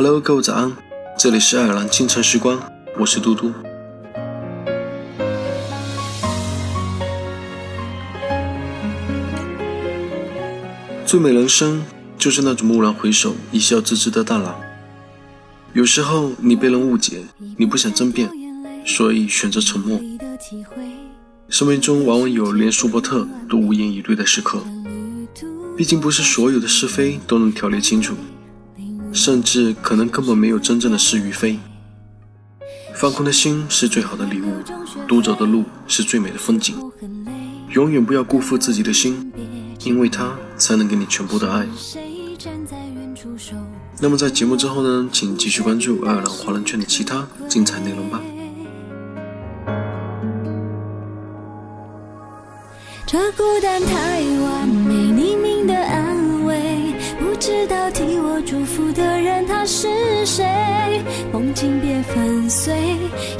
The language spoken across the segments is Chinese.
Hello，各位早安，这里是爱尔兰清晨时光，我是嘟嘟。最美人生就是那种蓦然回首，一笑置之的淡然。有时候你被人误解，你不想争辩，所以选择沉默。生命中往往有连舒伯特都无言以对的时刻，毕竟不是所有的是非都能条列清楚。甚至可能根本没有真正的是与非。放空的心是最好的礼物，独走的路是最美的风景。永远不要辜负自己的心，因为它才能给你全部的爱。那么在节目之后呢，请继续关注爱尔兰华人圈的其他精彩内容吧。这孤单太碎，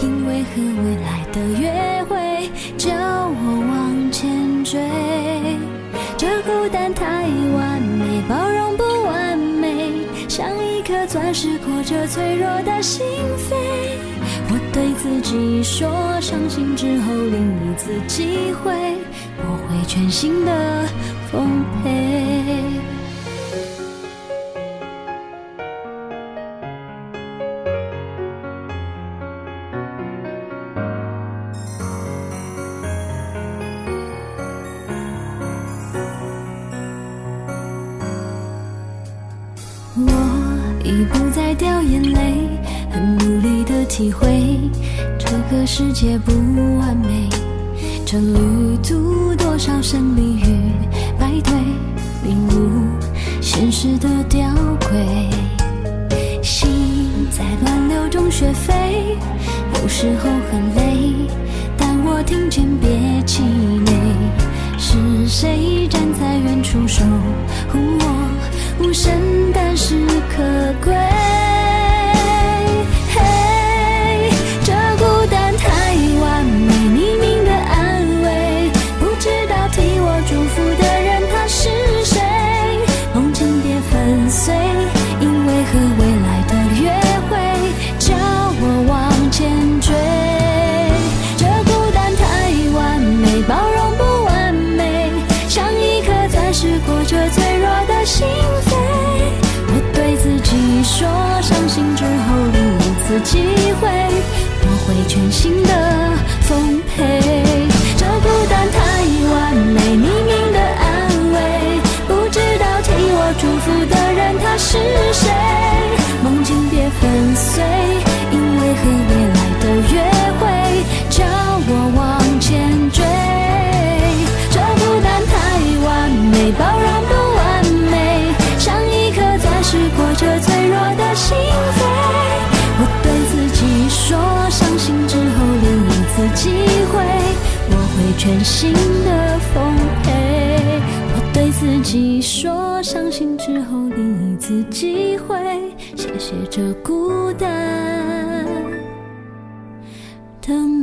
因为和未来的约会，叫我往前追。这孤单太完美，包容不完美，像一颗钻石裹着脆弱的心扉。我对自己说，伤心之后另一次机会。我会全心的奉陪。掉眼泪，很努力的体会，这个世界不完美。这旅途多少胜利与败退，领悟现实的吊诡。心在乱流中学飞，有时候很累，但我听见别气馁。是谁站在远处守护我？无声机会，全新的奉陪。我对自己说，伤心之后另一次机会。谢谢这孤单的。